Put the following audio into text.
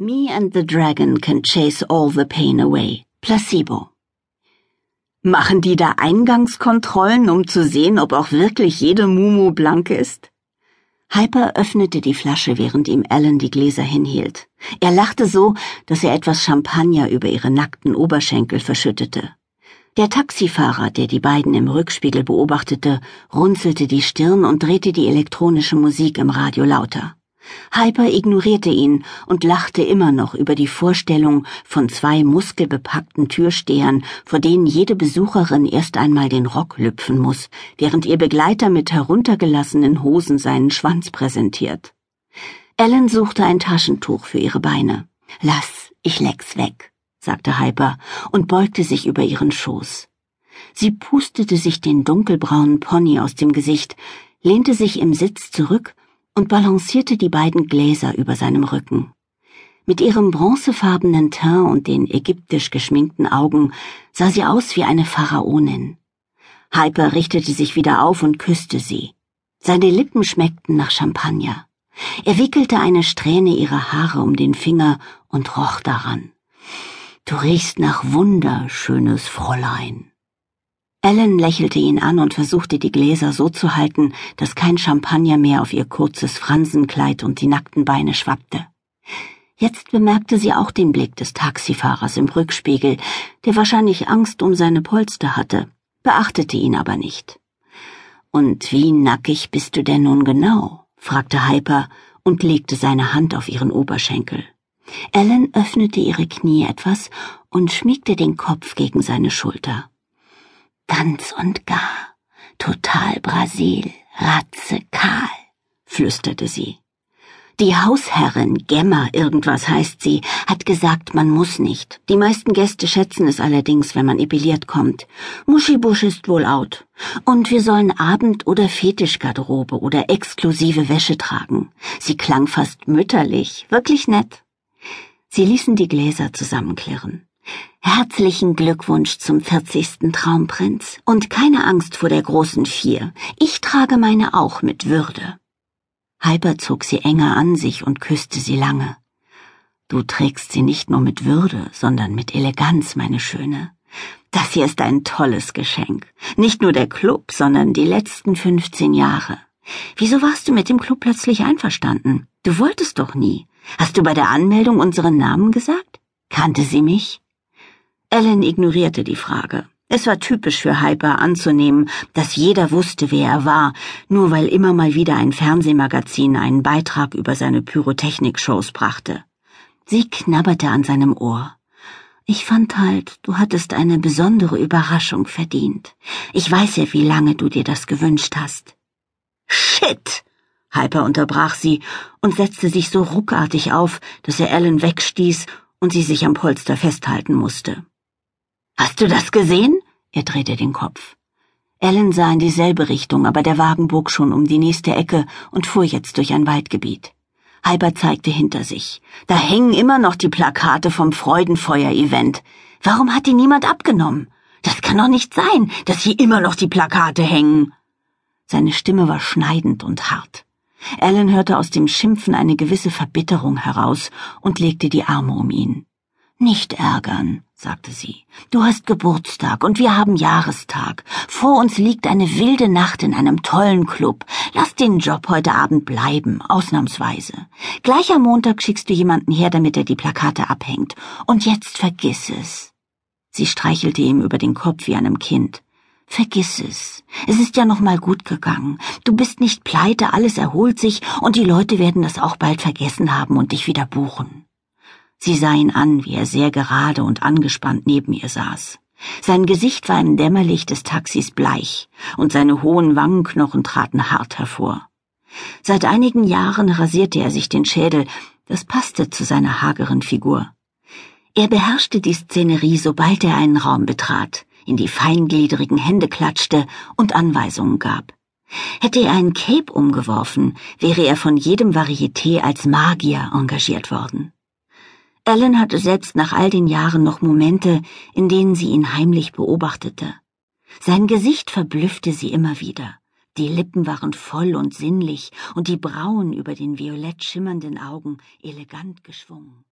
Me and the Dragon can chase all the pain away. Placebo. Machen die da Eingangskontrollen, um zu sehen, ob auch wirklich jede Mumu blank ist? Hyper öffnete die Flasche, während ihm Alan die Gläser hinhielt. Er lachte so, dass er etwas Champagner über ihre nackten Oberschenkel verschüttete. Der Taxifahrer, der die beiden im Rückspiegel beobachtete, runzelte die Stirn und drehte die elektronische Musik im Radio lauter. Hyper ignorierte ihn und lachte immer noch über die Vorstellung von zwei muskelbepackten Türstehern, vor denen jede Besucherin erst einmal den Rock lüpfen muss, während ihr Begleiter mit heruntergelassenen Hosen seinen Schwanz präsentiert. Ellen suchte ein Taschentuch für ihre Beine. Lass, ich leck's weg, sagte Hyper und beugte sich über ihren Schoß. Sie pustete sich den dunkelbraunen Pony aus dem Gesicht, lehnte sich im Sitz zurück und balancierte die beiden Gläser über seinem Rücken. Mit ihrem bronzefarbenen Teint und den ägyptisch geschminkten Augen sah sie aus wie eine Pharaonin. Hyper richtete sich wieder auf und küsste sie. Seine Lippen schmeckten nach Champagner. Er wickelte eine Strähne ihrer Haare um den Finger und roch daran. Du riechst nach wunderschönes Fräulein. Ellen lächelte ihn an und versuchte die Gläser so zu halten, dass kein Champagner mehr auf ihr kurzes Fransenkleid und die nackten Beine schwappte. Jetzt bemerkte sie auch den Blick des Taxifahrers im Rückspiegel, der wahrscheinlich Angst um seine Polster hatte, beachtete ihn aber nicht. Und wie nackig bist du denn nun genau? fragte Hyper und legte seine Hand auf ihren Oberschenkel. Ellen öffnete ihre Knie etwas und schmiegte den Kopf gegen seine Schulter. Ganz und gar, total Brasil, Ratze kahl, flüsterte sie. Die Hausherrin, Gemma, irgendwas heißt sie, hat gesagt, man muss nicht. Die meisten Gäste schätzen es allerdings, wenn man epiliert kommt. Muschibusch ist wohl out. Und wir sollen Abend- oder Fetischgarderobe oder exklusive Wäsche tragen. Sie klang fast mütterlich, wirklich nett. Sie ließen die Gläser zusammenklirren. Herzlichen Glückwunsch zum 40. Traumprinz und keine Angst vor der großen Vier. Ich trage meine auch mit Würde. Hyper zog sie enger an sich und küsste sie lange. Du trägst sie nicht nur mit Würde, sondern mit Eleganz, meine Schöne. Das hier ist ein tolles Geschenk. Nicht nur der Club, sondern die letzten 15 Jahre. Wieso warst du mit dem Club plötzlich einverstanden? Du wolltest doch nie. Hast du bei der Anmeldung unseren Namen gesagt? Kannte sie mich? Ellen ignorierte die Frage. Es war typisch für Hyper anzunehmen, dass jeder wusste, wer er war, nur weil immer mal wieder ein Fernsehmagazin einen Beitrag über seine Pyrotechnik-Shows brachte. Sie knabberte an seinem Ohr. Ich fand halt, du hattest eine besondere Überraschung verdient. Ich weiß ja, wie lange du dir das gewünscht hast. Shit! Hyper unterbrach sie und setzte sich so ruckartig auf, dass er Ellen wegstieß und sie sich am Polster festhalten musste. Hast du das gesehen? Er drehte den Kopf. Ellen sah in dieselbe Richtung, aber der Wagen bog schon um die nächste Ecke und fuhr jetzt durch ein Waldgebiet. Halber zeigte hinter sich. Da hängen immer noch die Plakate vom Freudenfeuer-Event. Warum hat die niemand abgenommen? Das kann doch nicht sein, dass hier immer noch die Plakate hängen. Seine Stimme war schneidend und hart. Ellen hörte aus dem Schimpfen eine gewisse Verbitterung heraus und legte die Arme um ihn. Nicht ärgern, sagte sie. Du hast Geburtstag und wir haben Jahrestag. Vor uns liegt eine wilde Nacht in einem tollen Club. Lass den Job heute Abend bleiben, ausnahmsweise. Gleich am Montag schickst du jemanden her, damit er die Plakate abhängt. Und jetzt vergiss es. Sie streichelte ihm über den Kopf wie einem Kind. Vergiss es. Es ist ja noch mal gut gegangen. Du bist nicht pleite, alles erholt sich und die Leute werden das auch bald vergessen haben und dich wieder buchen. Sie sah ihn an, wie er sehr gerade und angespannt neben ihr saß. Sein Gesicht war im Dämmerlicht des Taxis bleich, und seine hohen Wangenknochen traten hart hervor. Seit einigen Jahren rasierte er sich den Schädel, das passte zu seiner hageren Figur. Er beherrschte die Szenerie, sobald er einen Raum betrat, in die feingliedrigen Hände klatschte und Anweisungen gab. Hätte er einen Cape umgeworfen, wäre er von jedem Varieté als Magier engagiert worden. Ellen hatte selbst nach all den Jahren noch Momente, in denen sie ihn heimlich beobachtete. Sein Gesicht verblüffte sie immer wieder. Die Lippen waren voll und sinnlich und die Brauen über den violett schimmernden Augen elegant geschwungen.